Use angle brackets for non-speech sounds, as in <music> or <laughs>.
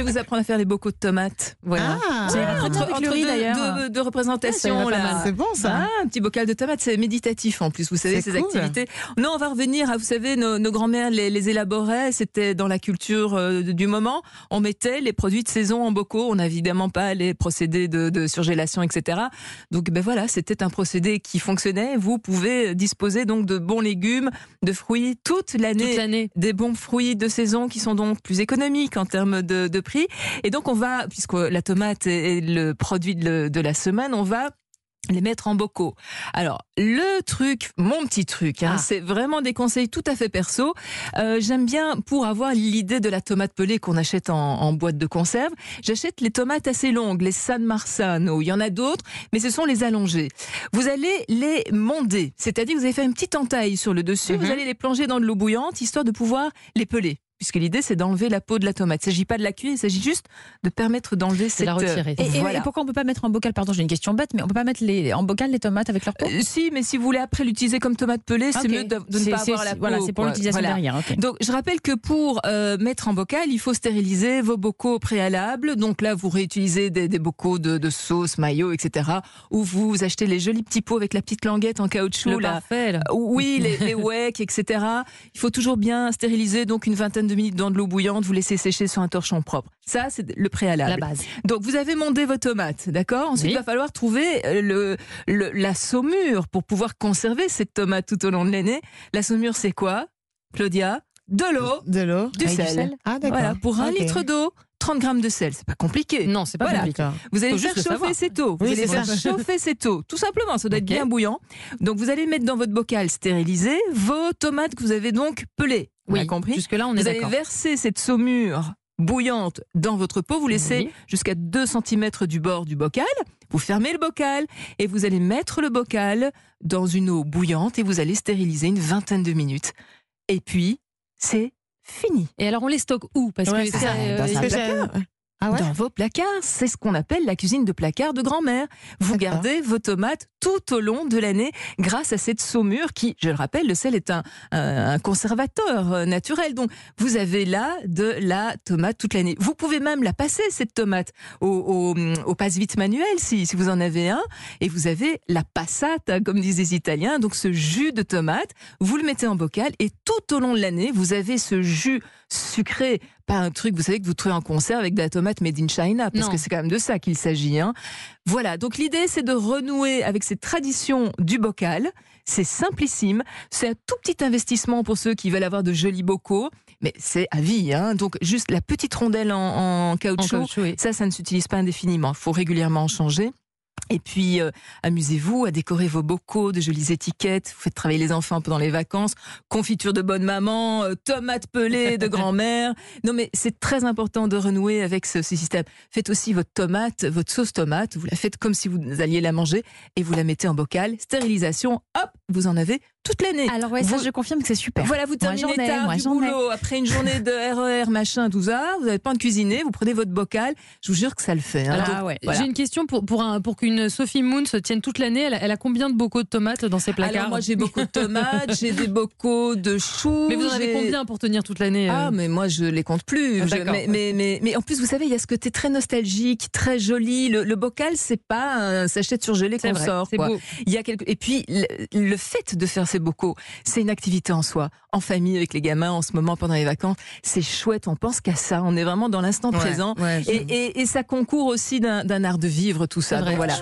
vais vous apprendre à faire les bocaux de tomates. Voilà. Ah, très bien Entre, riz, deux- représentations, là. c'est bon ça. Ah, un petit bocal de tomates, c'est méditatif en plus, vous savez, ces cool. activités. Non, on va revenir à, vous savez, nos, nos grands-mères les, les élaboraient, c'était dans la culture euh, du moment. On mettait les produits de saison en bocaux, on n'a évidemment pas les procédés de, de surgélation, etc. Donc ben voilà, c'était un procédé qui fonctionnait. Vous pouvez disposer donc de bons légumes, de fruits toute l'année Toute l'année. des bons fruits de saison qui sont donc plus économiques en termes de, de prix. Et donc on va, puisque la tomate est le produit de, la semaine, on va les mettre en bocaux. Alors, le truc, mon petit truc, hein, Ah. c'est vraiment des conseils tout à fait perso. Euh, J'aime bien, pour avoir l'idée de la tomate pelée qu'on achète en, en boîte de conserve, j'achète les tomates assez longues, les San Marzano. Il y en a d'autres, mais ce sont les allongées. Vous allez les monder, c'est-à-dire que vous allez faire une petite entaille sur le dessus, Mhm. vous allez les plonger dans de l'eau bouillante, histoire de pouvoir les peler. Puisque l'idée, c'est d'enlever la peau de la tomate. Il ne s'agit pas de la cuire, il s'agit juste de permettre d'enlever C'est cette... la retirer. euh, Et, et- voilà. et pourquoi on peut pas mettre en bocal Pardon, j'ai une question bête, mais on peut pas mettre les, en bocal les tomates avec leur peau? Euh, si, mais si vous voulez après l'utiliser comme tomate pelée, c'est mieux de, de ne pas avoir la peau. Voilà, c'est pour l'utilisation Voilà. derrière. Donc, je rappelle que pour euh, mettre en bocal, il faut stériliser vos bocaux au préalable. Donc là, vous réutilisez des, des bocaux de, de sauce, maillot, etc. Ou vous achetez les jolis petits pots avec la petite languette en caoutchouc. Le là. parfait, là. Oui, les, les <laughs> wecks, etc. Il faut toujours bien stériliser, donc une vingtaine de minutes dans de l'eau bouillante, vous laissez sécher sur un torchon propre. Ça, c'est le préalable. La base. Donc vous avez mondé vos tomates, d'accord? Ensuite, Oui. il va falloir trouver euh, le, le- la saumure pour pouvoir conserver cette tomate tout au long de l'année. La saumure, c'est quoi? Claudia De l'eau, De l'eau. du Avec du sel. sel Ah d'accord. Voilà, pour un litre d'eau, 30 grammes de sel. C'est pas compliqué. Non, c'est pas Voilà. compliqué. Vous allez faire chauffer cette eau. Vous Oui, allez faire ça. <laughs> chauffer cette eau. Tout simplement, ça doit être bien bouillant. Donc vous allez mettre dans votre bocal stérilisé vos tomates que vous avez donc pelées. Oui, compris Jusque-là, on est Vous allez verser cette saumure bouillante dans votre pot. Vous laissez Oui. jusqu'à 2 cm du bord du bocal. Vous fermez le bocal et vous allez mettre le bocal dans une eau bouillante et vous allez stériliser une vingtaine de minutes. Et puis, c'est fini. Et alors, on les stocke où? Parce Ouais, que c'est euh, Ah ouais Dans vos placards, c'est ce qu'on appelle la cuisine de placard de grand-mère. Vous gardez vos tomates tout au long de l'année grâce à cette saumure qui, je le rappelle, le sel est un, conservateur euh, naturel. Donc, vous avez là de la tomate toute l'année. Vous pouvez même la passer, cette tomate, au, au, au passe-vite manuel, si, si vous en avez un. Et vous avez la passata, comme disent les Italiens, donc ce jus de tomate. Vous le mettez en bocal et tout au long de l'année, vous avez ce jus sucré, pas un truc, vous savez, que vous trouvez en conserve avec de la tomate made in China, parce Non. que c'est quand même de ça qu'il s'agit. Hein. Voilà, donc l'idée, c'est de renouer avec cette tradition du bocal. C'est simplissime, c'est un tout petit investissement pour ceux qui veulent avoir de jolis bocaux, mais c'est à vie. Hein. Donc juste la petite rondelle en, en en caoutchouc, caoutchouc, oui. ça, ça ne s'utilise pas indéfiniment. Il faut régulièrement en changer. Et puis, euh, amusez-vous à décorer vos bocaux de jolies étiquettes. Vous faites travailler les enfants pendant les vacances. Confiture de bonne maman, euh, tomates pelées de <laughs> grand-mère. Non, mais c'est très important de renouer avec ce, ce système. Faites aussi votre tomate, votre sauce tomate. Vous la faites comme si vous alliez la manger et vous la mettez en bocal. Stérilisation, hop, vous en avez toute l'année. Alors, ouais, ça, Vous- je confirme que c'est super. Voilà, vous Moi, terminez ai, tard moi, du boulot, après une journée de RER, machin, tout ça, vous n'avez pas de cuisiner, vous prenez votre bocal, je vous jure que ça le fait. hein. Ah ouais. voilà. J'ai une question pour, pour, un, pour qu'une Sophie Moon se tienne toute l'année. Elle, a- elle a combien de bocaux de tomates dans ses placards? Alors moi j'ai beaucoup de tomates, j'ai des bocaux de choux. <laughs> Mais vous en avez combien pour tenir toute l'année euh? Ah mais moi je les compte plus. Ah, Je- mais, mais, mais, mais en plus vous savez il y a ce côté très nostalgique, très joli. Le, le bocal c'est pas un sachet de surgelé qu'on sort. quoi. Il y a quelque... Et puis le, le fait de faire ces bocaux, c'est une activité en soi. En famille avec les gamins en ce moment pendant les vacances, c'est chouette. On pense qu'à ça. On est vraiment dans l'instant Ouais, présent. ouais, Et, et, et ça concourt aussi d'un art de vivre tout ça. Donc voilà.